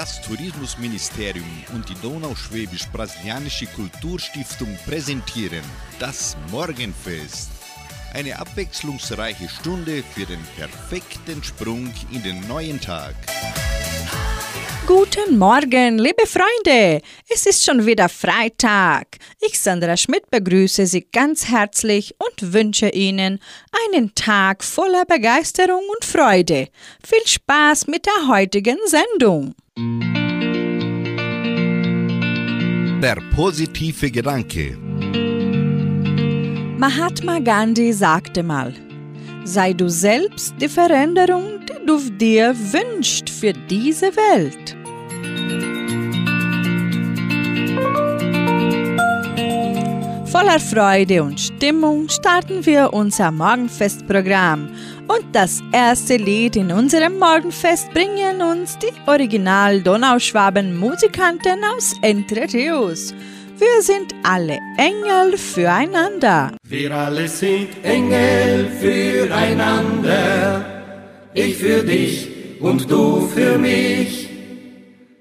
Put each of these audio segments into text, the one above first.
Das Tourismusministerium und die Donauschwäbisch-Brasilianische Kulturstiftung präsentieren das Morgenfest. Eine abwechslungsreiche Stunde für den perfekten Sprung in den neuen Tag. Guten Morgen, liebe Freunde! Es ist schon wieder Freitag. Ich, Sandra Schmidt, begrüße Sie ganz herzlich und wünsche Ihnen einen Tag voller Begeisterung und Freude. Viel Spaß mit der heutigen Sendung. Der positive Gedanke. Mahatma Gandhi sagte mal, sei du selbst die Veränderung, die du dir wünschst für diese Welt. Voller Freude und Stimmung starten wir unser Morgenfestprogramm. Und das erste Lied in unserem Morgenfest bringen uns die Original Donauschwaben Musikanten aus Entre Rios. Wir sind alle Engel füreinander. Wir alle sind Engel füreinander. Ich für dich und du für mich.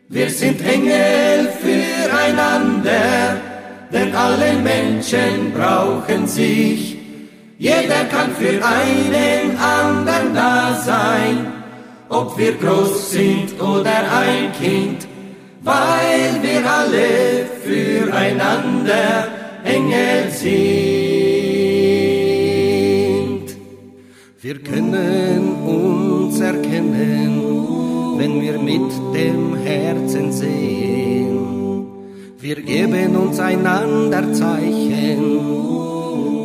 Wir sind Engel füreinander denn alle Menschen brauchen sich. Jeder kann für einen anderen da sein, ob wir groß sind oder ein Kind, weil wir alle füreinander Engel sind. Wir können uns erkennen, wenn wir mit dem Herzen sehen wir geben uns einander Zeichen.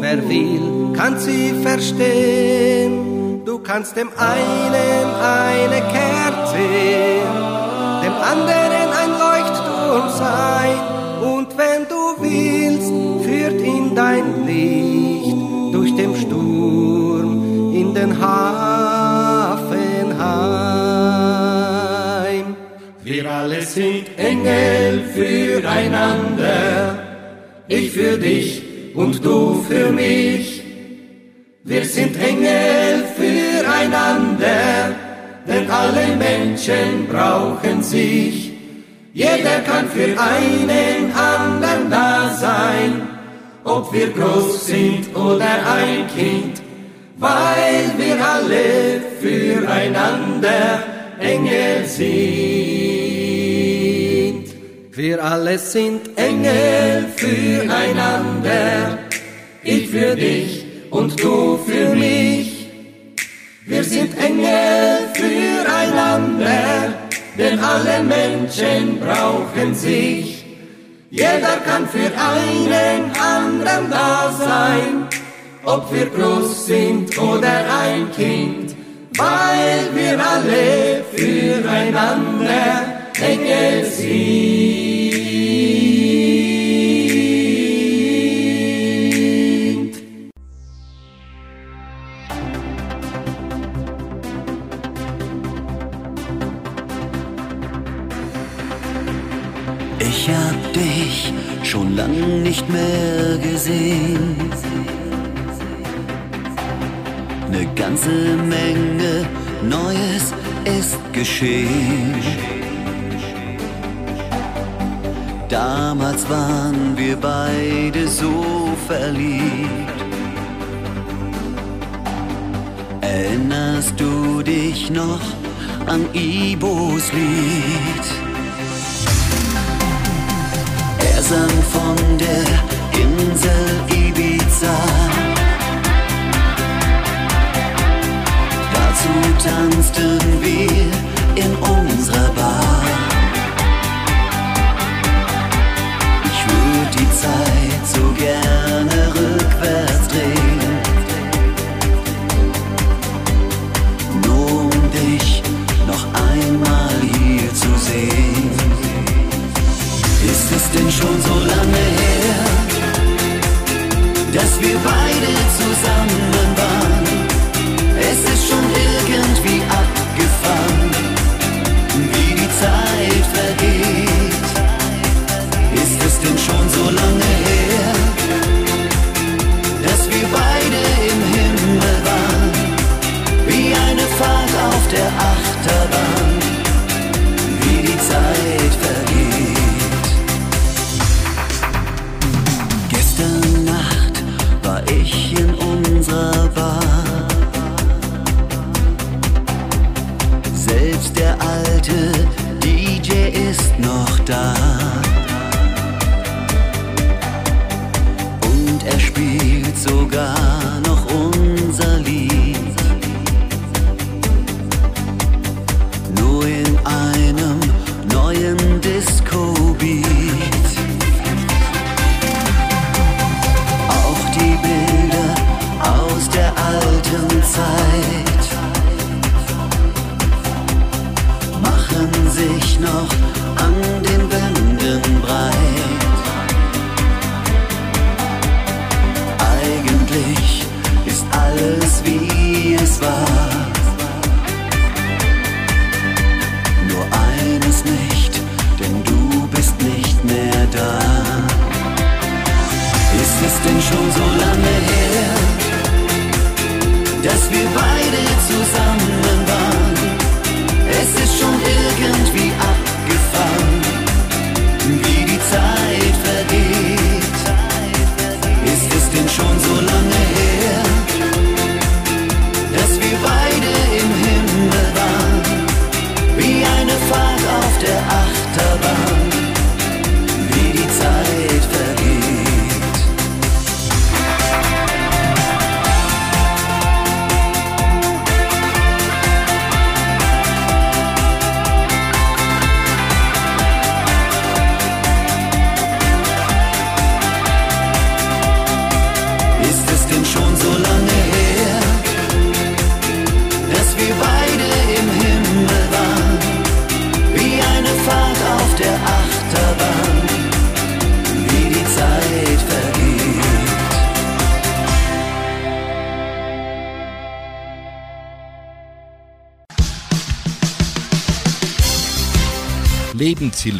Wer will, kann sie verstehen. Du kannst dem einen eine Kerze, dem anderen ein Leuchtturm sein. Und wenn du willst, führt ihn dein Licht durch den Sturm in den Hafen heim. Wir alle sind Engel füreinander, ich für dich und du für mich. Wir sind Engel füreinander, denn alle Menschen brauchen sich. Jeder kann für einen anderen da sein, ob wir groß sind oder ein Kind, weil wir alle füreinander Engel sind. Wir alle sind Engel füreinander, ich für dich und du für mich. Wir sind Engel füreinander, denn alle Menschen brauchen sich. Jeder kann für einen anderen da sein, ob wir groß sind oder ein Kind, weil wir alle füreinander Engel sind. Schon lang nicht mehr gesehen. Eine ganze Menge Neues ist geschehen. Damals waren wir beide so verliebt. Erinnerst du dich noch an Ibos Lied? Er sang von der Insel Ibiza. Dazu tanzten wir in unserer Bar. Ich würde die Zeit so gerne rückwärts Ist denn schon so lange her, dass wir beide zusammen waren? Es ist schon irgendwie abgefahren, wie die Zeit vergeht. Ist es denn schon so lange her, dass wir beide im Himmel waren, wie eine Fahrt auf der Achterbahn, sich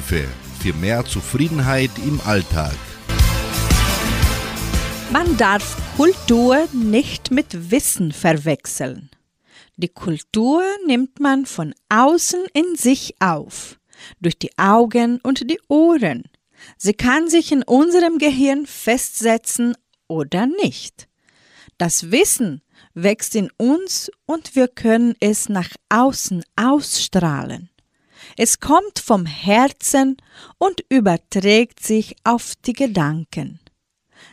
Lebenshilfe für mehr Zufriedenheit im Alltag. Man darf Kultur nicht mit Wissen verwechseln. Die Kultur nimmt man von außen in sich auf, durch die Augen und die Ohren. Sie kann sich in unserem Gehirn festsetzen oder nicht. Das Wissen wächst in uns und wir können es nach außen ausstrahlen. Es kommt vom Herzen und überträgt sich auf die Gedanken.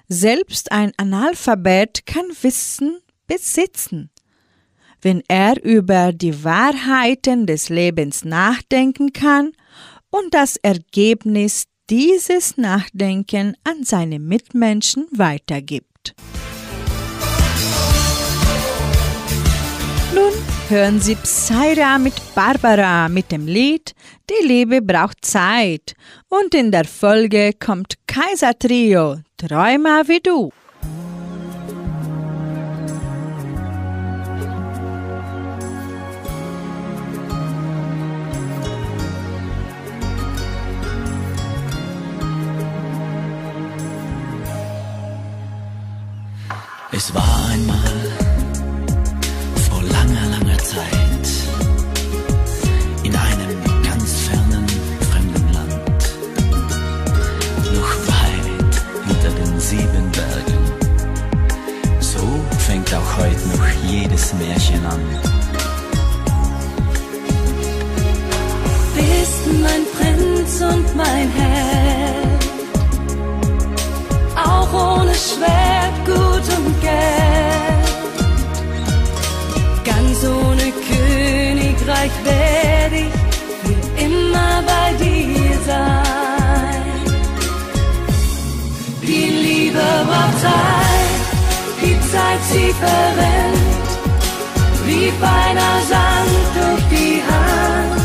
Selbst ein Analphabet kann Wissen besitzen. Wenn er über die Wahrheiten des Lebens nachdenken kann und das Ergebnis dieses Nachdenken an seine Mitmenschen weitergibt. Hören Sie Psyra mit Barbara mit dem Lied Die Liebe braucht Zeit und in der Folge kommt Kaiser Trio Träumer wie du. Es war einmal jedes Märchen an. bist mein Prinz und mein Held. Auch ohne Schwert, Gut und Geld. Ganz ohne Königreich werde ich für immer bei dir sein. Die Liebe braucht Zeit, die Zeit sie verrennt, feiner Sand durch die Hand.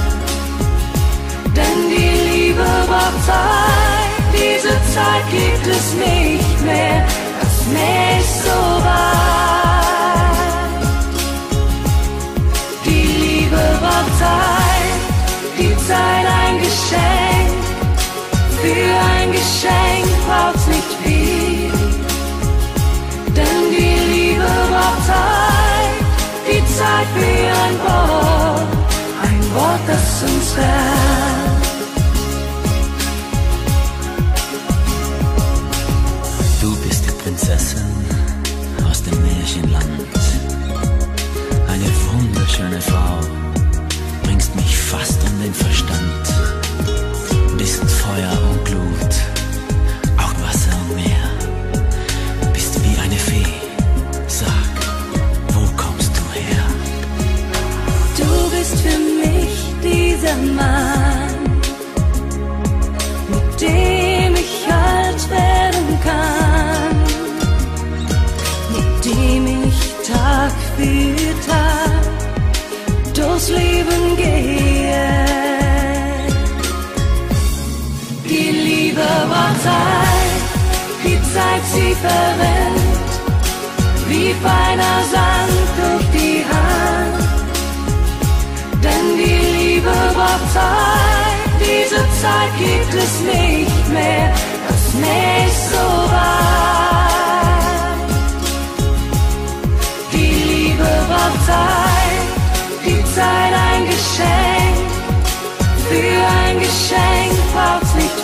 Denn die Liebe braucht Zeit, diese Zeit gibt es nicht mehr, das Meer ist so weit. Die Liebe braucht Zeit, die Zeit ein Geschenk, für ein Geschenk braucht's nicht viel. Denn die Liebe braucht Zeit, gib mir ein Wort, ein Wort, das uns Herz. Du bist die Prinzessin aus dem Märchenland, eine wunderschöne Frau, bringst mich fast um den Verstand, bist Feuer und Glut der Mann, mit dem ich alt werden kann, mit dem ich Tag für Tag durchs Leben gehe. Die Liebe war Zeit, die Zeit sie verrennt, wie feiner Sand durch die Hand. Liebe braucht Zeit, diese Zeit gibt es nicht mehr, das ist nicht so weit. Die Liebe braucht Zeit, die Zeit ein Geschenk, für ein Geschenk braucht's nicht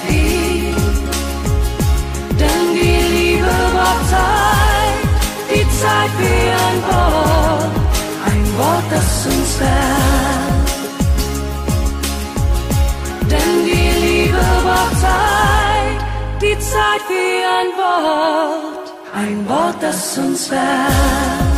Zeit für ein Wort, ein Wort, das uns wärmt.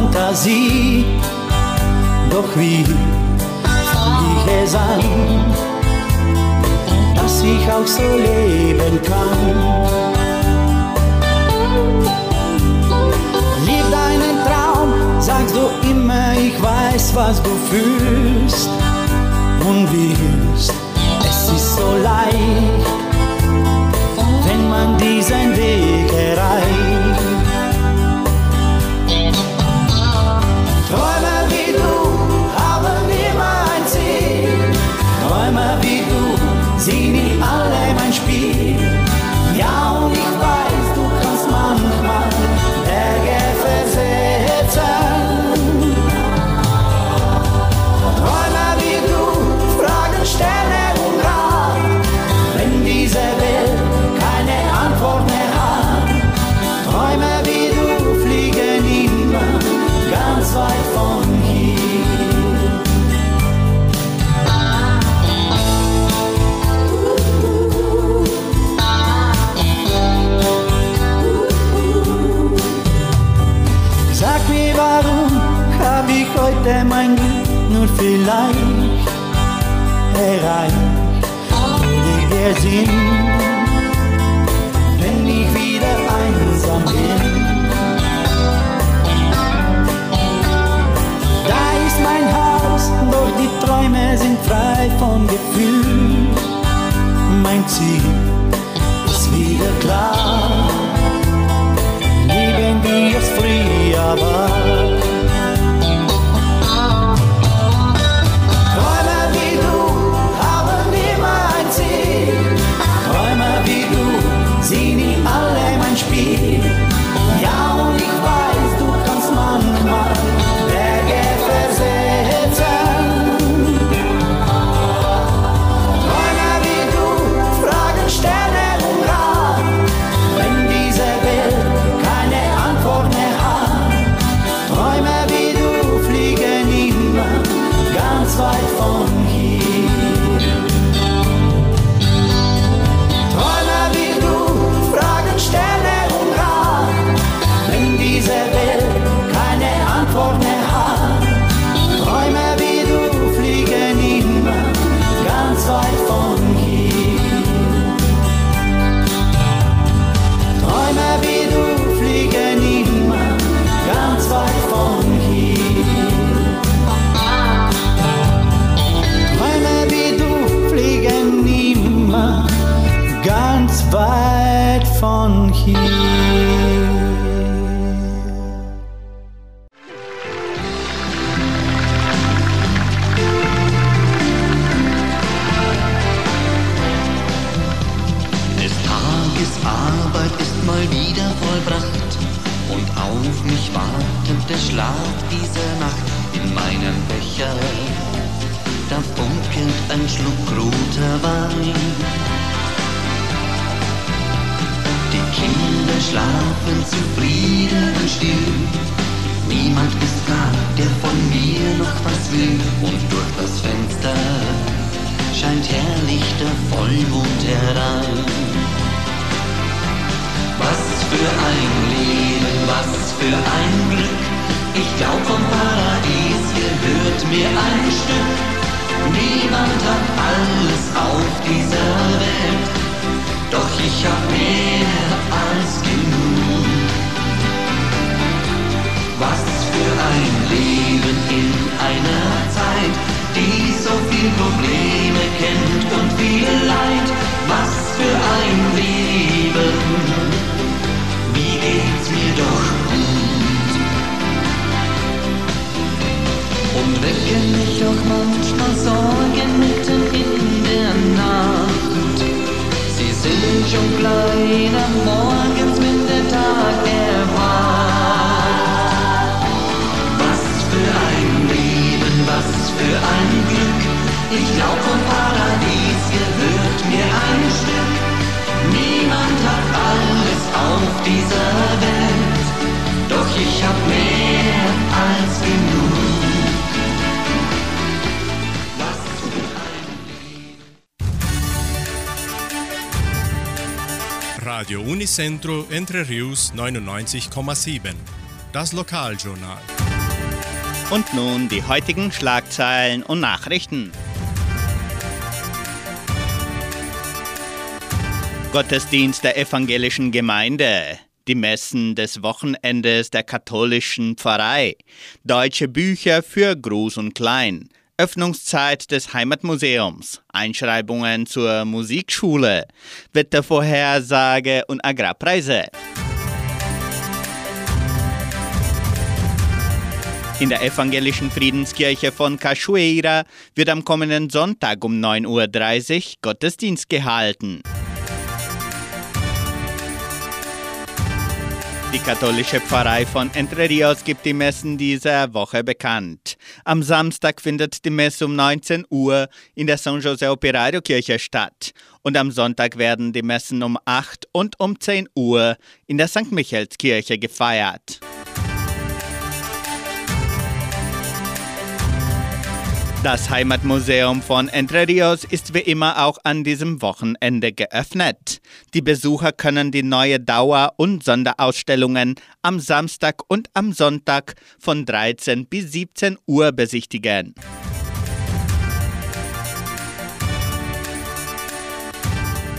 Fantasie. Doch wie fand ich es an, dass ich auch so leben kann. Lieb deinen Traum, sagst du immer, ich weiß, was du fühlst und willst. Es ist so leicht, wenn man diesen Radio Unicentro Entre Rius 99,7. Das Lokaljournal. Und nun die heutigen Schlagzeilen und Nachrichten. Gottesdienst der evangelischen Gemeinde. Die Messen des Wochenendes der katholischen Pfarrei. Deutsche Bücher für Groß und Klein. Öffnungszeit des Heimatmuseums. Einschreibungen zur Musikschule. Wettervorhersage und Agrarpreise. In der evangelischen Friedenskirche von Cachoeira wird am kommenden Sonntag um 9.30 Uhr Gottesdienst gehalten. Die katholische Pfarrei von Entre Rios gibt die Messen dieser Woche bekannt. Am Samstag findet die Messe um 19 Uhr in der San José Operario Kirche statt. Und am Sonntag werden die Messen um 8 und um 10 Uhr in der St. Michaelskirche gefeiert. Das Heimatmuseum von Entre Rios ist wie immer auch an diesem Wochenende geöffnet. Die Besucher können die neue Dauer- und Sonderausstellungen am Samstag und am Sonntag von 13 bis 17 Uhr besichtigen.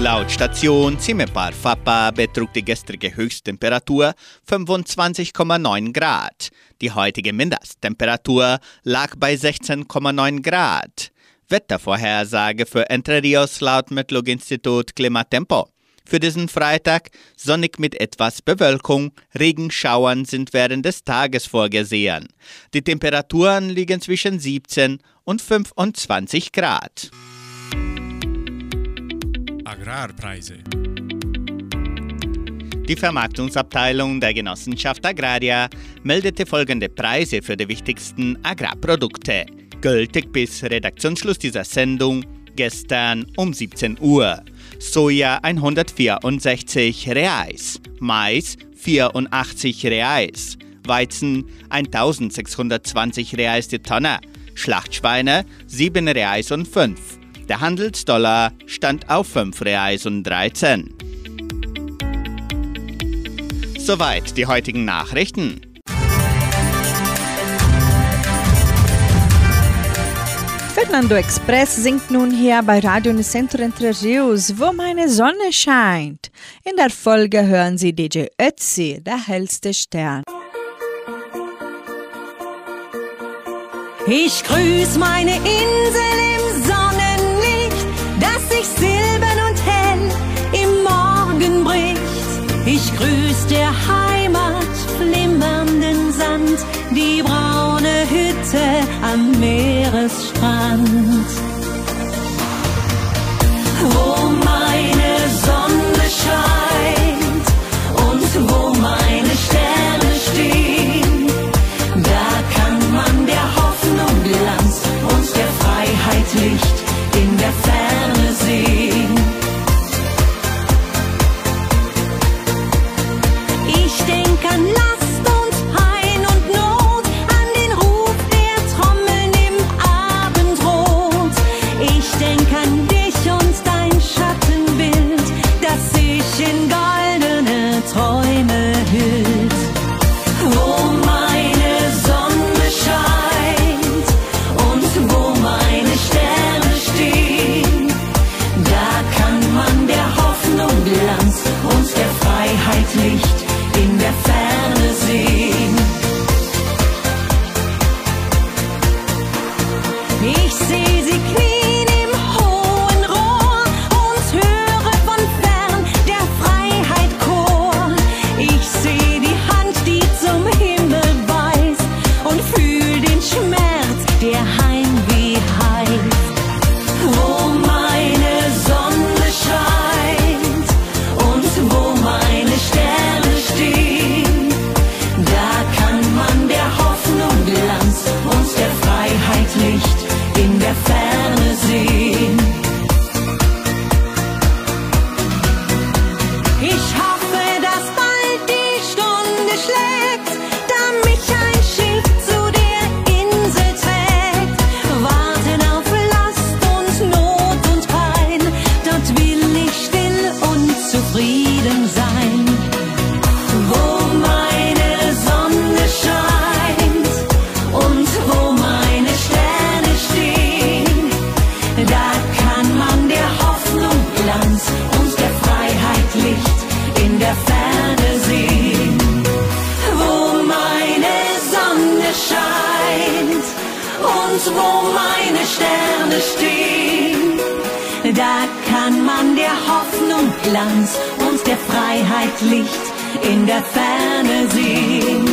Laut Station Zimepar Fapa betrug die gestrige Höchsttemperatur 25,9 Grad. Die heutige Mindesttemperatur lag bei 16,9 Grad. Wettervorhersage für Entre Rios laut Metlog-Institut Klimatempo. Für diesen Freitag sonnig mit etwas Bewölkung, Regenschauern sind während des Tages vorgesehen. Die Temperaturen liegen zwischen 17 und 25 Grad. Agrarpreise. Die Vermarktungsabteilung der Genossenschaft Agraria meldete folgende Preise für die wichtigsten Agrarprodukte. Gültig bis Redaktionsschluss dieser Sendung gestern um 17 Uhr. Soja 164 Reais, Mais 84 Reais, Weizen 1620 Reais die Tonne, Schlachtschweine 7 Reais und 5. Der Handelsdollar stand auf 5 Reais und 13. Soweit die heutigen Nachrichten. Fernando Express singt nun hier bei Radio Unicentro Entre Rios, wo meine Sonne scheint. In der Folge hören Sie DJ Ötzi, der hellste Stern. Ich grüß meine Insel Ich grüß der Heimat flimmernden Sand, die braune Hütte am Meeresstrand. Wo meine Sonne scheint. ein Mann, der Hoffnung, Glanz und der Freiheit Licht in der Ferne sieht.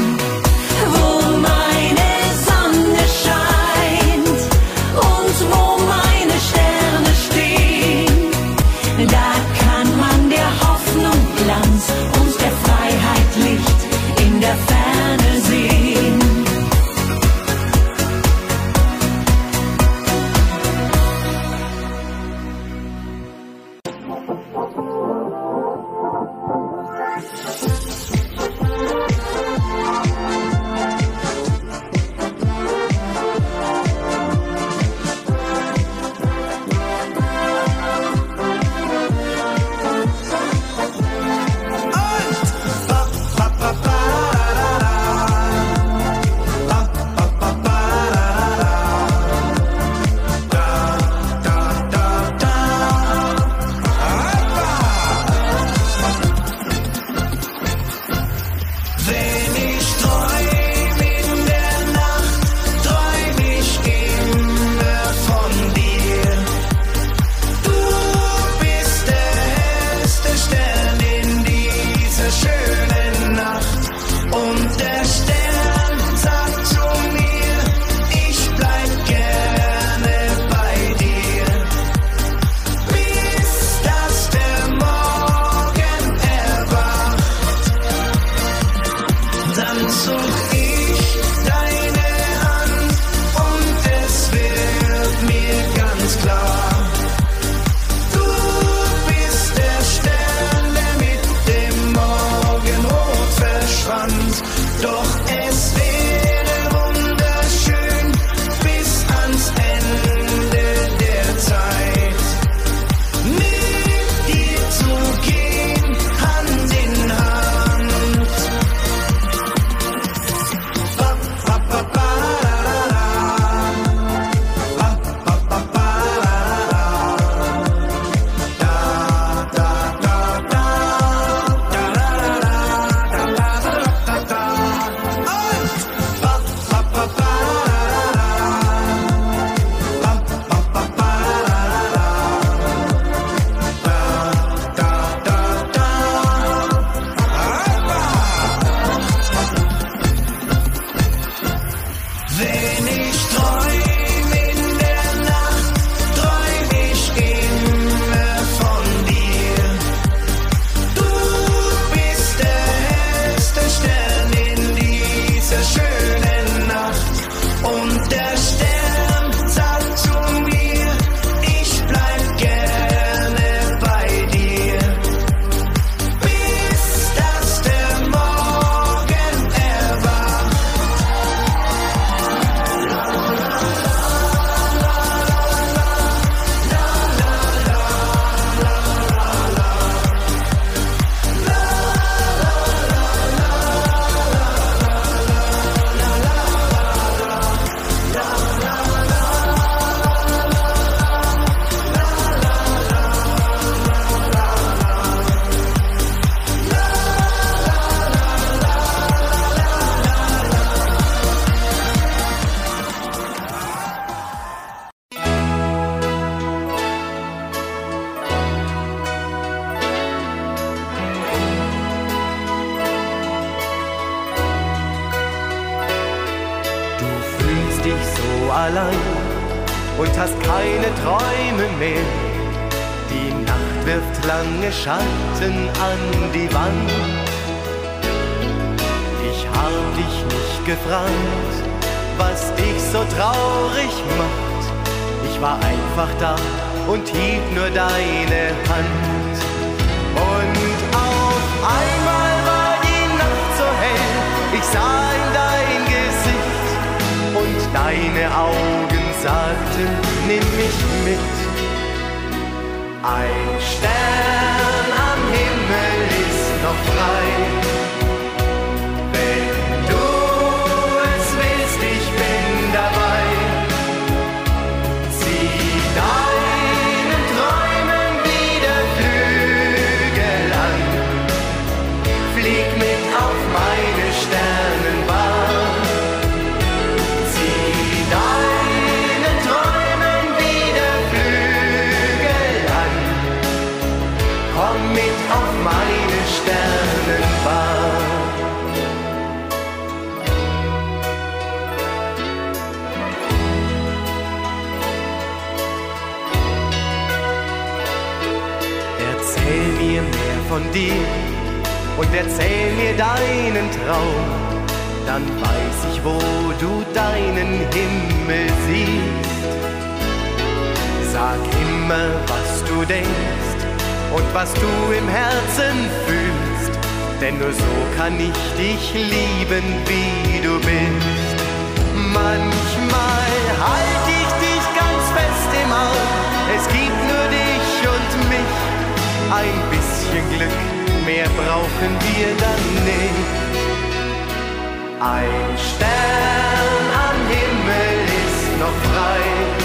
Schatten an die Wand. Ich hab dich nicht gefragt, was dich so traurig macht. Ich war einfach da und hielt nur deine Hand. Und auf einmal war die Nacht so hell, ich sah in dein Gesicht und deine Augen sagten, nimm mich mit. Ein Stern am Himmel ist noch frei. Dir und erzähl mir deinen Traum. Dann weiß ich, wo du deinen Himmel siehst. Sag immer, was du denkst und was du im Herzen fühlst. Denn nur so kann ich dich lieben, wie du bist. Manchmal halt ich dich ganz fest im Arm. Es gibt nur dich und mich. Ein Glück, mehr brauchen wir dann nicht. Ein Stern am Himmel ist noch frei.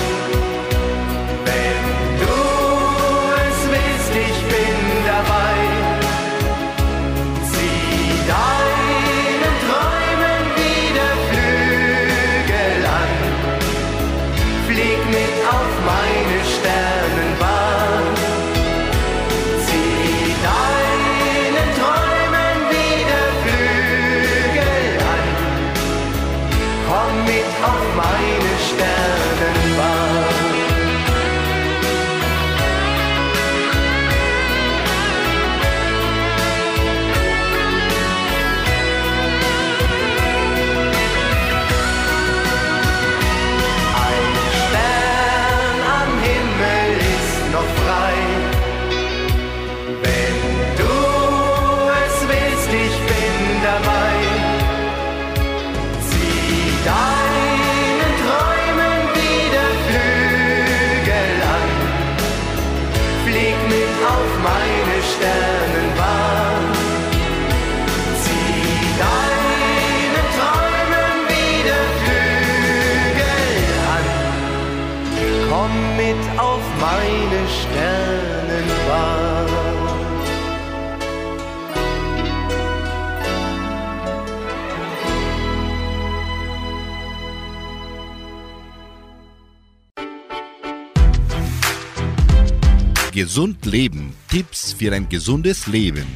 Gesund leben. Tipps für ein gesundes Leben.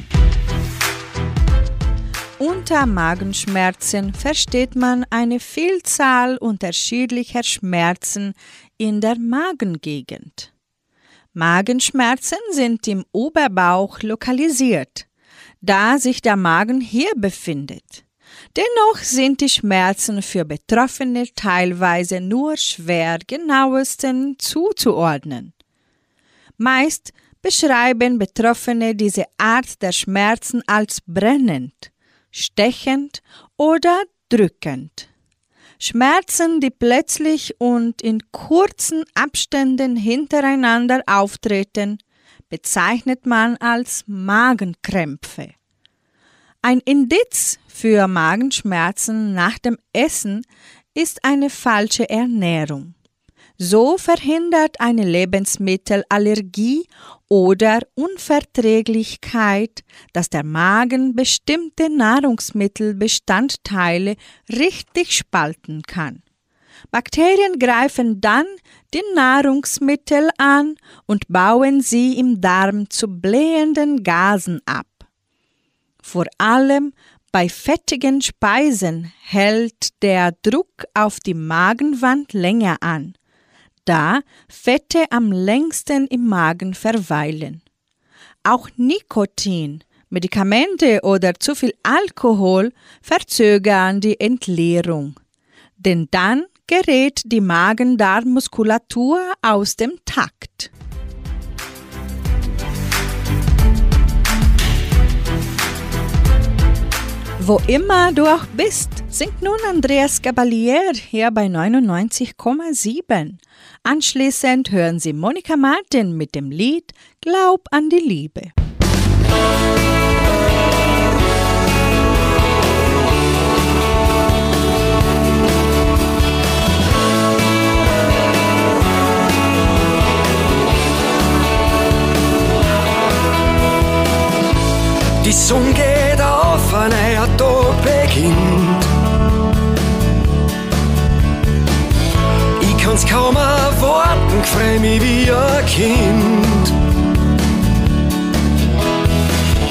Unter Magenschmerzen versteht man eine Vielzahl unterschiedlicher Schmerzen in der Magengegend. Magenschmerzen sind im Oberbauch lokalisiert, da sich der Magen hier befindet. Dennoch sind die Schmerzen für Betroffene teilweise nur schwer genauesten zuzuordnen. Meist beschreiben Betroffene diese Art der Schmerzen als brennend, stechend oder drückend. Schmerzen, die plötzlich und in kurzen Abständen hintereinander auftreten, bezeichnet man als Magenkrämpfe. Ein Indiz für Magenschmerzen nach dem Essen ist eine falsche Ernährung. So verhindert eine Lebensmittelallergie oder Unverträglichkeit, dass der Magen bestimmte Nahrungsmittelbestandteile richtig spalten kann. Bakterien greifen dann die Nahrungsmittel an und bauen sie im Darm zu blähenden Gasen ab. Vor allem Bei fettigen Speisen hält der Druck auf die Magenwand länger an, da Fette am längsten im Magen verweilen. Auch Nikotin, Medikamente oder zu viel Alkohol verzögern die Entleerung, denn dann gerät die Magen-Darm-Muskulatur aus dem Takt. Wo immer du auch bist, singt nun Andreas Gabalier hier bei 99,7. Anschließend hören Sie Monika Martin mit dem Lied Glaub an die Liebe. Die Sonne Tag beginnt. Ich kann's kaum erwarten, freu mich wie ein Kind.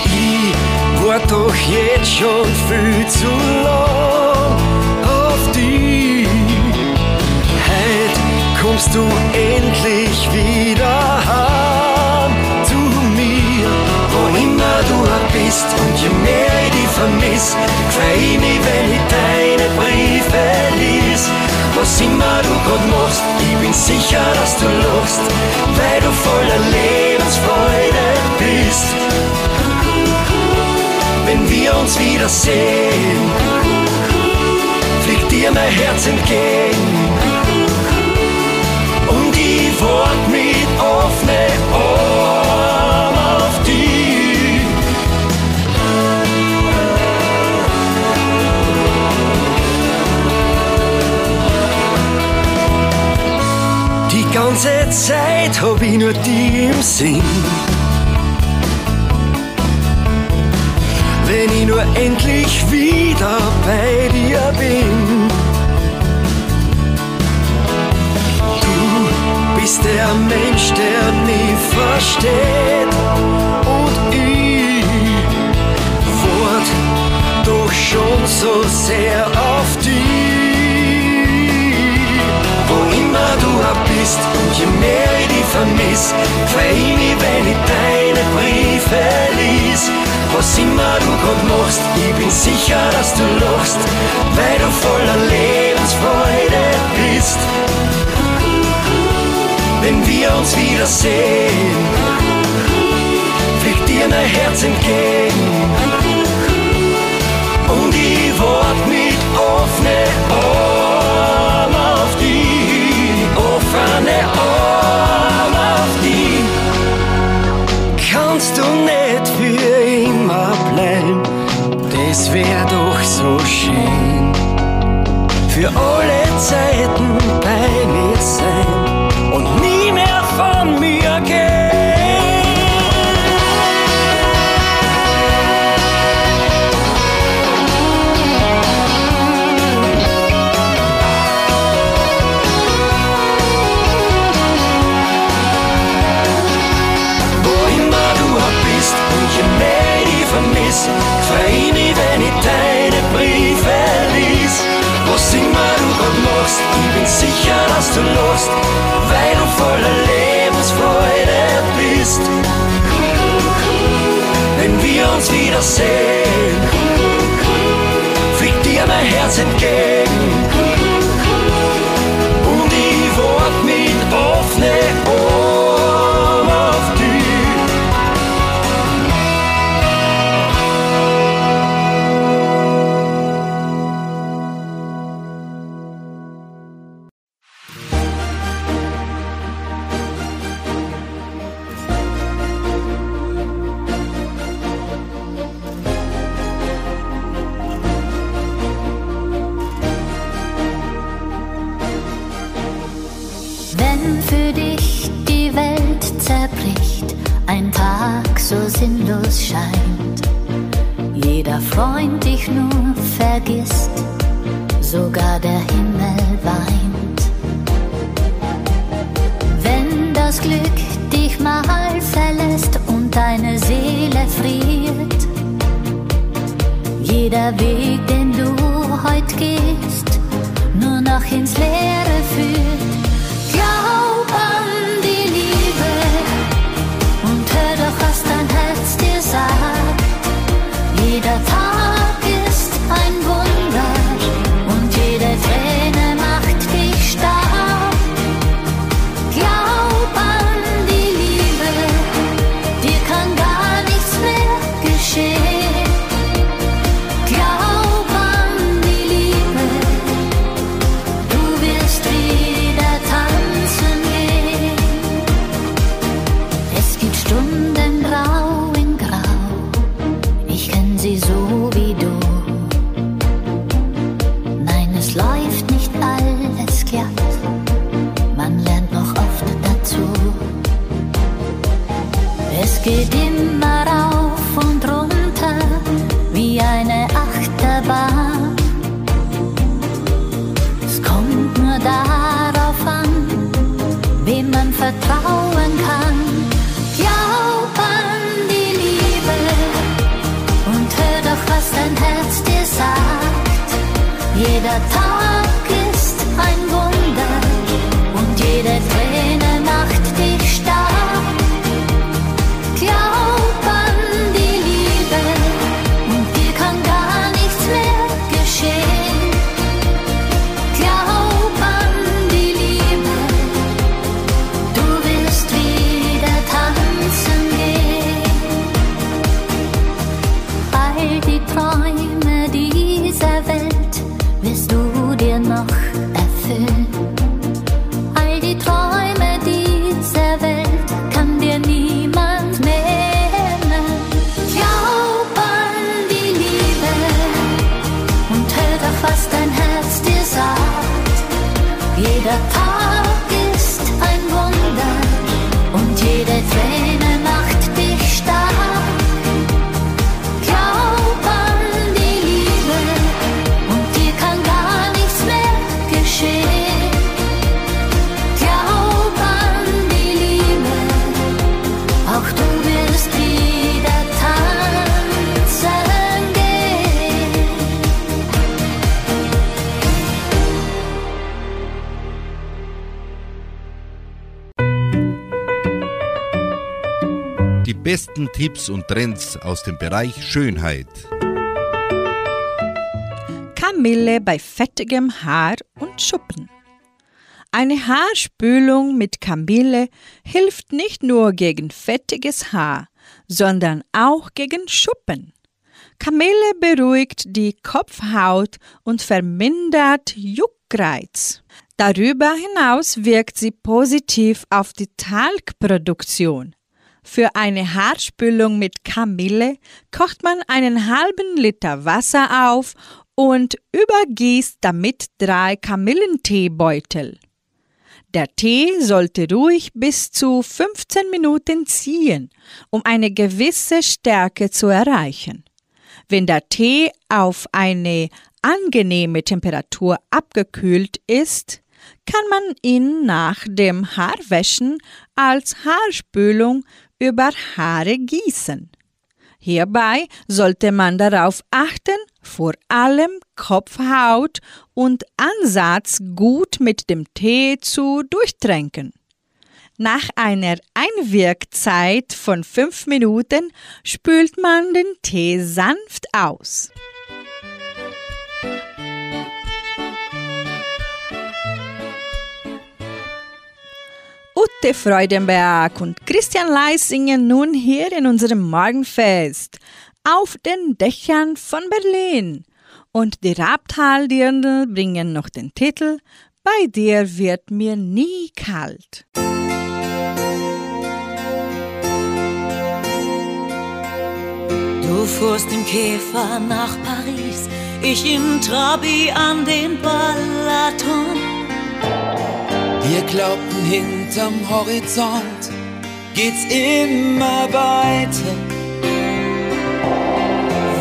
Ich wart doch jetzt schon viel zu lang auf dich. Heute kommst du endlich wieder bist und je mehr ich dich vermiss, freu mich, wenn ich deine Briefe lies. Was immer du grad machst, ich bin sicher, dass du lachst, weil du voller Lebensfreude bist. Wenn wir uns wiedersehen, fliegt dir mein Herz entgegen und ich wart mit ganze Zeit hab ich nur die im Sinn. Wenn ich nur endlich wieder bei dir bin. Du bist der Mensch, der nie versteht. Und ich wart doch schon so sehr vermiss, freu mich, wenn ich deine Briefe lies. Was immer du grad machst, ich bin sicher, dass du lachst, weil du voller Lebensfreude bist. Wenn wir uns wiedersehen, fliegt dir mein Herz entgegen. Und ich wart mit offene Arm Kannst du nicht für immer bleiben, das wär doch so schön. Für alle Zeiten bei mir sein machst, ich bin sicher, dass du lachst, weil du voller Lebensfreude bist. Wenn wir uns wiedersehen, fliegt dir mein Herz entgegen. Man vertrauen kann. Glaub an die Liebe und hör doch, was dein Herz dir sagt. Jeder Tag ist Besten Tipps und Trends aus dem Bereich Schönheit. Kamille bei fettigem Haar und Schuppen. Eine Haarspülung mit Kamille hilft nicht nur gegen fettiges Haar, sondern auch gegen Schuppen. Kamille beruhigt die Kopfhaut und vermindert Juckreiz. Darüber hinaus wirkt sie positiv auf die Talgproduktion. Für eine Haarspülung mit Kamille kocht man einen halben Liter Wasser auf und übergießt damit drei Kamillenteebeutel. Der Tee sollte ruhig bis zu 15 Minuten ziehen, um eine gewisse Stärke zu erreichen. Wenn der Tee auf eine angenehme Temperatur abgekühlt ist, kann man ihn nach dem Haarwäschen als Haarspülung über Haare gießen. Hierbei sollte man darauf achten, vor allem Kopfhaut und Ansatz gut mit dem Tee zu durchtränken. Nach einer Einwirkzeit von fünf Minuten spült man den Tee sanft aus. Ute Freudenberg und Christian Leis singen nun hier in unserem Morgenfest auf den Dächern von Berlin. Und die Rabtaldirndl bringen noch den Titel Bei dir wird mir nie kalt. Du fuhrst im Käfer nach Paris, ich im Trabi an den Balaton. Wir glaubten, hinterm Horizont geht's immer weiter.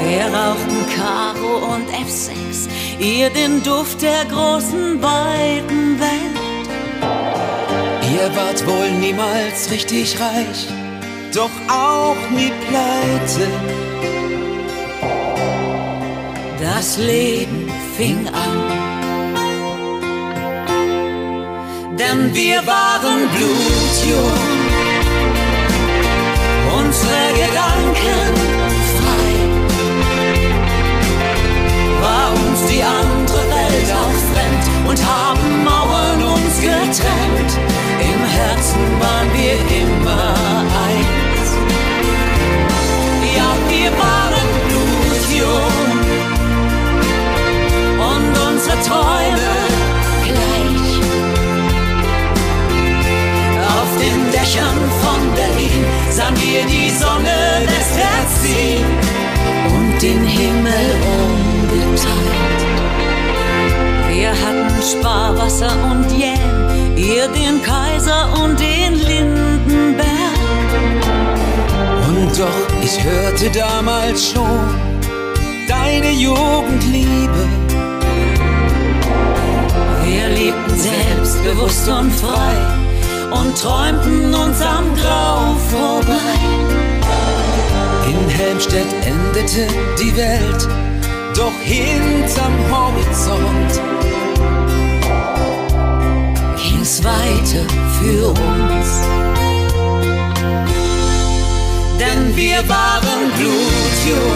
Wir rauchten Karo und F6, ihr den Duft der großen weiten Welt. Ihr wart wohl niemals richtig reich, doch auch nie pleite. das Leben fing an. Denn wir waren blutjung, unsere Gedanken frei. War uns die andere Welt auch fremd und haben Mauern uns getrennt. Im Herzen waren wir immer eins. Ja, wir waren blutjung und unsere Träume Dächern von Berlin sahen wir die Sonne westwärts ziehen und den Himmel umgeteilt. Wir hatten Sparwasser und Jäm, ihr den Kaiser und den Lindenberg. Und doch, ich hörte damals schon deine Jugendliebe. Wir lebten selbstbewusst und frei und träumten uns am Grau vorbei. In Helmstedt endete die Welt, doch hinterm Horizont ging's weiter für uns. Denn wir waren blutjung,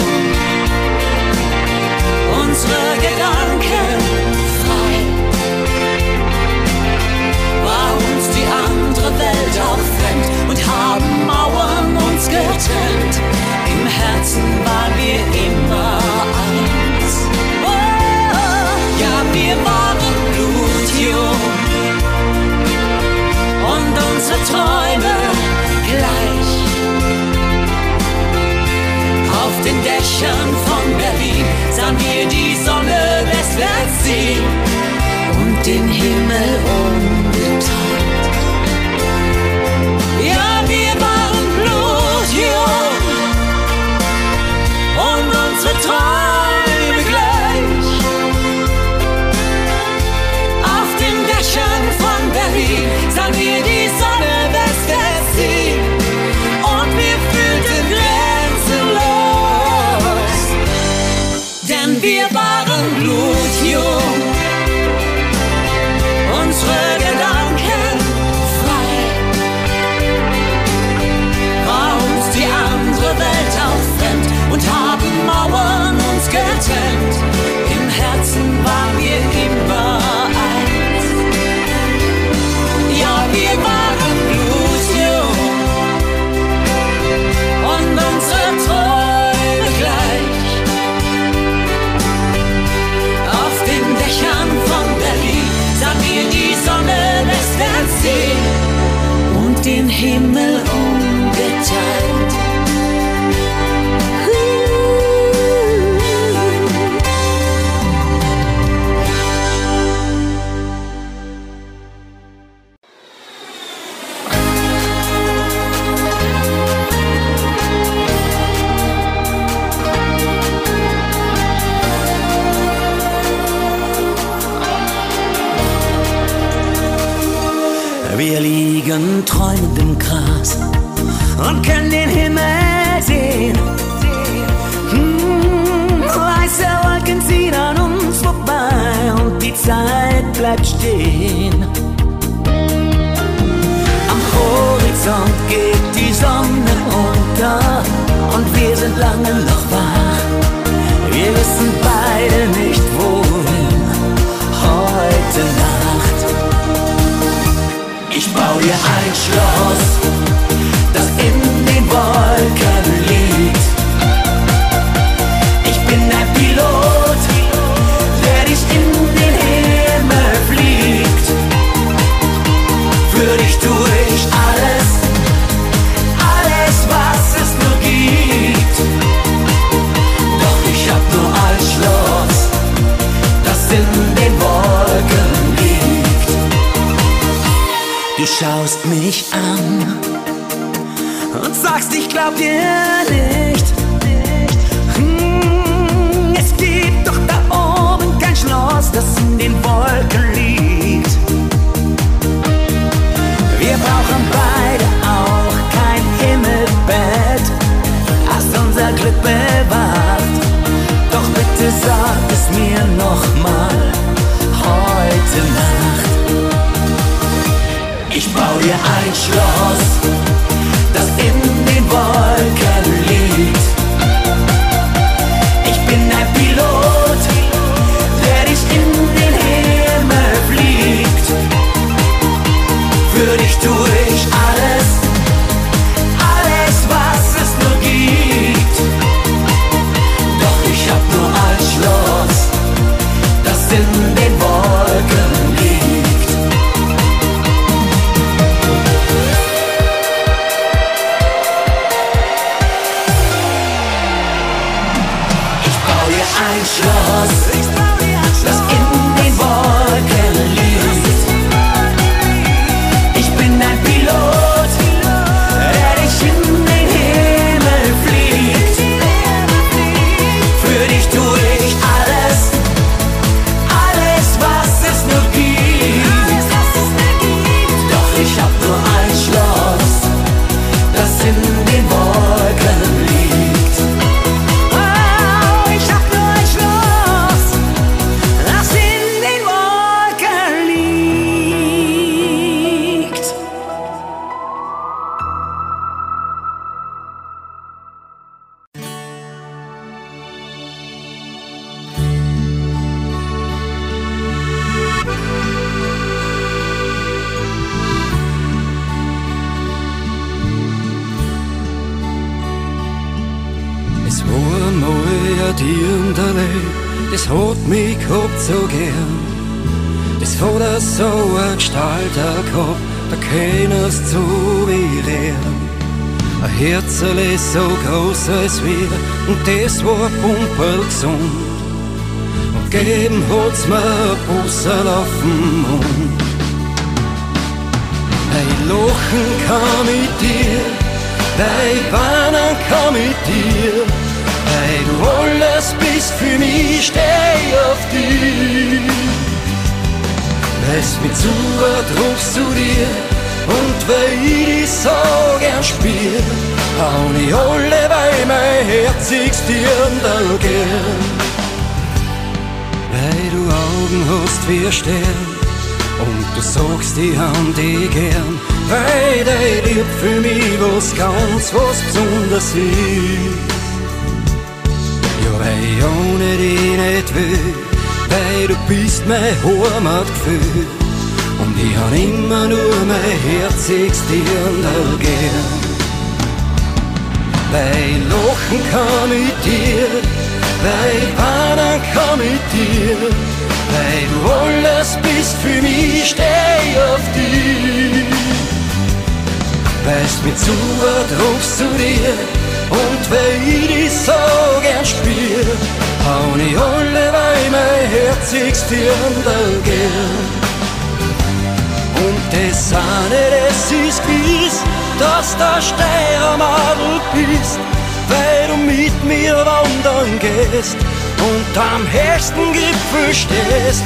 unsere Gedanken frei. Andere Welt auch fremd und haben Mauern uns getrennt. Im Herzen waren wir immer im Gras und können den Himmel sehen. Hm, weiße Wolken ziehen an uns vorbei und die Zeit bleibt stehen. Am Horizont geht die Sonne unter und wir sind lange noch wach. Wir wissen beide nicht wohin Ich bau dir ein Schloss, schaust mich an und sagst, ich glaub dir nicht. Hm, es gibt doch da oben kein Schloss, das in den Wolken liegt. Wir brauchen beide auch kein Himmelbett, das unser Glück bewahrt. Dir ein Schloss, hau ich alle, weil mein Herz Dirndl gern. Weil du Augen hast wie Stern, und du sagst, die haben die gern, weil dein Lieb für mich was ganz, was Besonderes ist. Ja, weil ich ohne dich nicht will, weil du bist mein Heimatgefühl. Und ich han immer nur mein herziges Dirndl gern. Weil ich lachen kann mit dir, ich weinen kann mit dir, weil du alles bist für mich, steh auf dich. Weißt mir zu, rufst zu dir, und weil ich dich so gern spiel, hau ich alle, weil mein herziges Dirndl gern. Und das eine, das ist gewiss, dass der Steiermadel bist, weil du mit mir wandern gehst und am höchsten Gipfel stehst,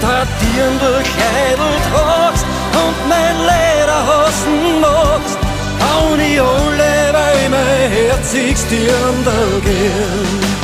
da Dirndl Kleidl tragst und mein Lederhosen magst. Hauen ich alle, weil mein herziges Dirndl gern.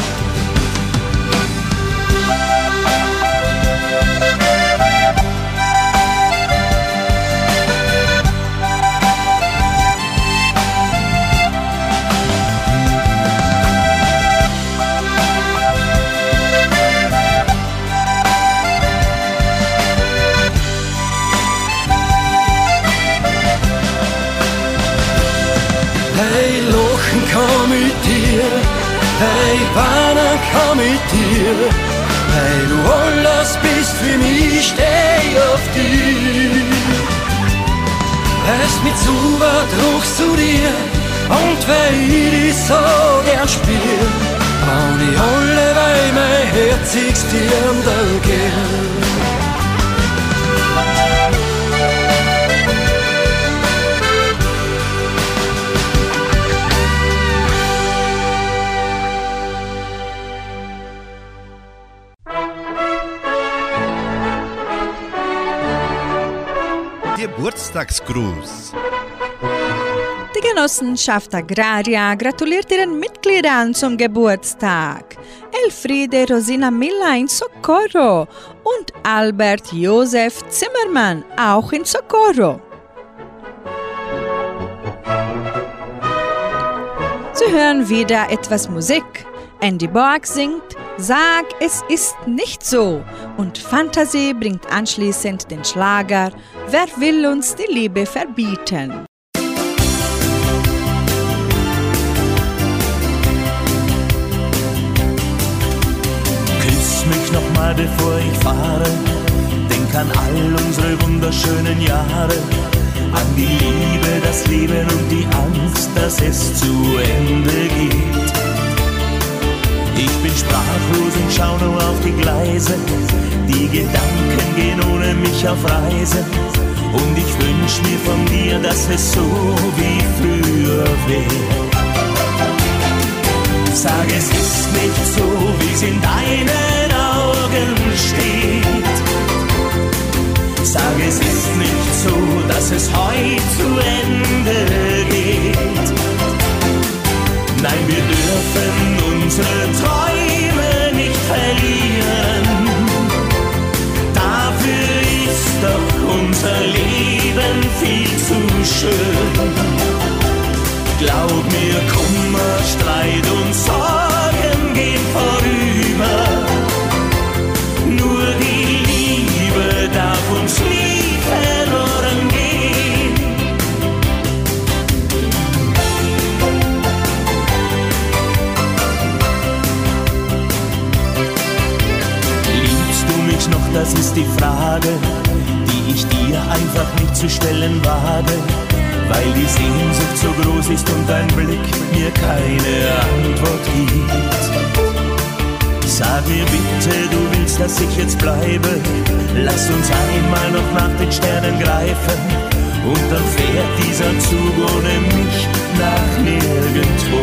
Hey, weinen kann mit dir, hey, du alles bist für mich, steh auf. Lässt mich zu, was zu dir, und weil ich dich so gern spiel, hau ich alle, weil mein herziges Dirndl gern. Geburtstagsgruß. Die Genossenschaft Agraria gratuliert ihren Mitgliedern zum Geburtstag. Elfriede Rosina Miller in Socorro und Albert Josef Zimmermann auch in Socorro. Sie hören wieder etwas Musik. Andy Borg singt Sag, es ist nicht so und Fantasie bringt anschließend den Schlager Wer will uns die Liebe verbieten? Küss mich nochmal, bevor ich fahre. Denk an all unsere wunderschönen Jahre. An die Liebe, das Leben und die Angst, dass es zu Ende geht. Ich bin sprachlos und schau nur auf die Gleise. Die Gedanken gehen ohne mich auf Reise. Und ich wünsch mir von dir, dass es so wie früher wäre. Sag, es ist nicht so, wie es in deinen Augen steht. Sag, es ist nicht so, dass es heute zu Ende geht. Nein, wir dürfen unsere Träume ist die Frage, die ich dir einfach nicht zu stellen wage, weil die Sehnsucht so groß ist und dein Blick mir keine Antwort gibt. Sag mir bitte, du willst, dass ich jetzt bleibe. Lass uns einmal noch nach den Sternen greifen. Und dann fährt dieser Zug ohne mich nach nirgendwo.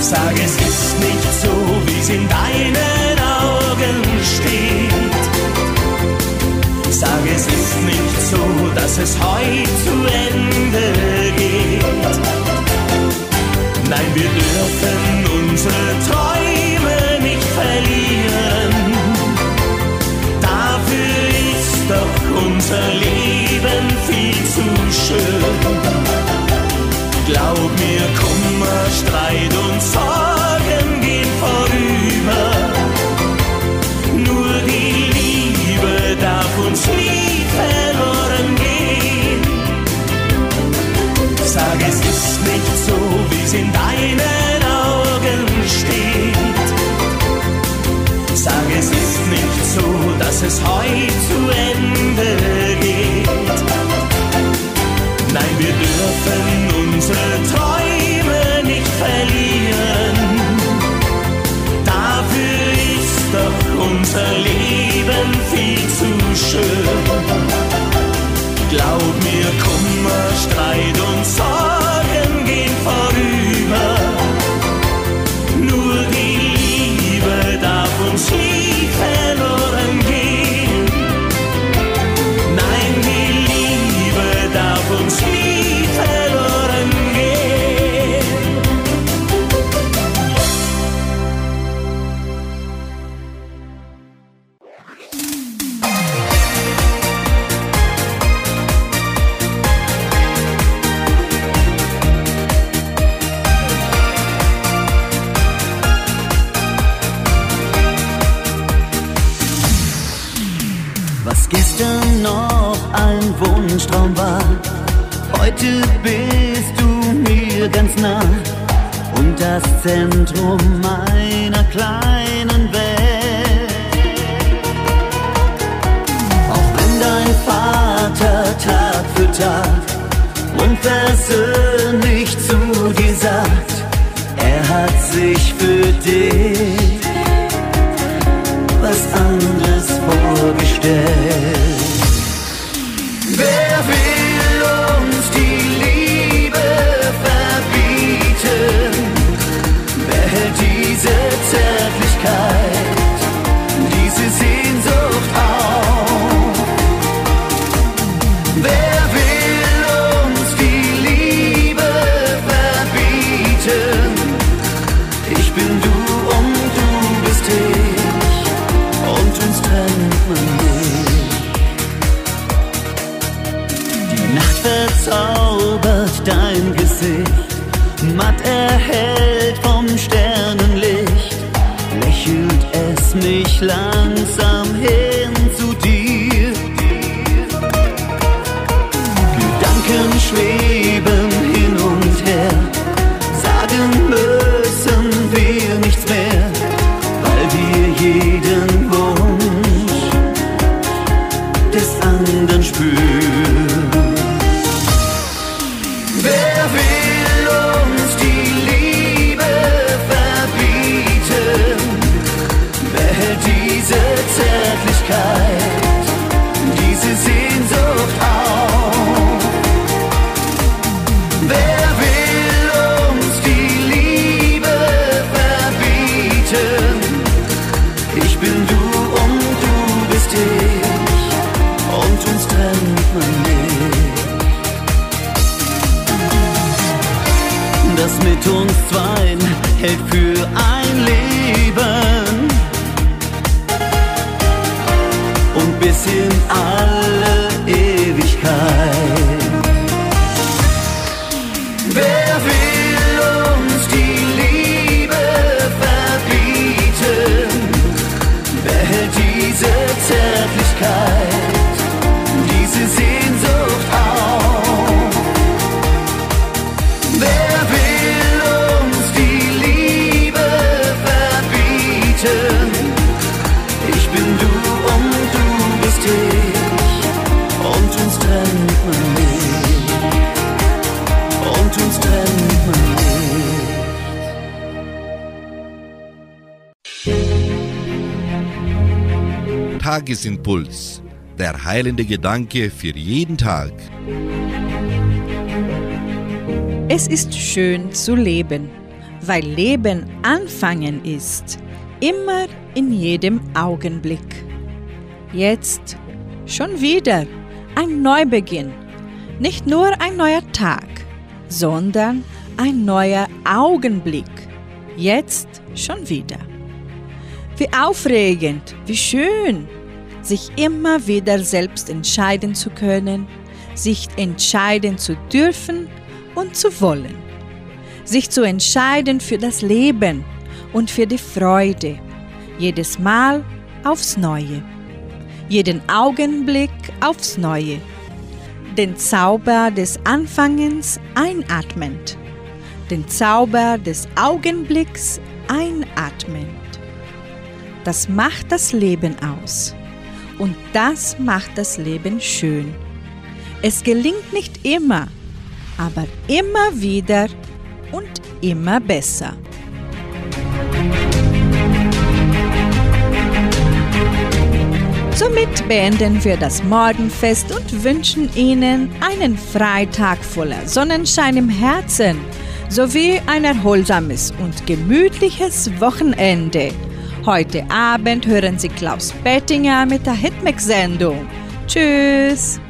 Sag, es ist nicht so, wie es in deinen Augen steht. Sag, es ist nicht so, dass es heute zu Ende geht. Nein, wir dürfen unsere Träume nicht verlieren. Dafür ist doch unser Leben viel zu schön. Glaub mir, Kummer, Streit und Sorgen es heute zu Ende love. Tagesimpuls. Der heilende Gedanke für jeden Tag. Es ist schön zu leben, weil Leben anfangen ist, immer in jedem Augenblick. Jetzt schon wieder ein Neubeginn, nicht nur ein neuer Tag, sondern ein neuer Augenblick. Jetzt schon wieder. Wie aufregend, wie schön, sich immer wieder selbst entscheiden zu können, sich entscheiden zu dürfen und zu wollen. Sich zu entscheiden für das Leben und für die Freude, jedes Mal aufs Neue, jeden Augenblick aufs Neue, den Zauber des Anfangens einatmend, den Zauber des Augenblicks einatmend. Das macht das Leben aus. Und das macht das Leben schön. Es gelingt nicht immer, aber immer wieder und immer besser. Somit beenden wir das Morgenfest und wünschen Ihnen einen Freitag voller Sonnenschein im Herzen sowie ein erholsames und gemütliches Wochenende. Heute Abend hören Sie Klaus Bettinger mit der Hitmix-Sendung. Tschüss!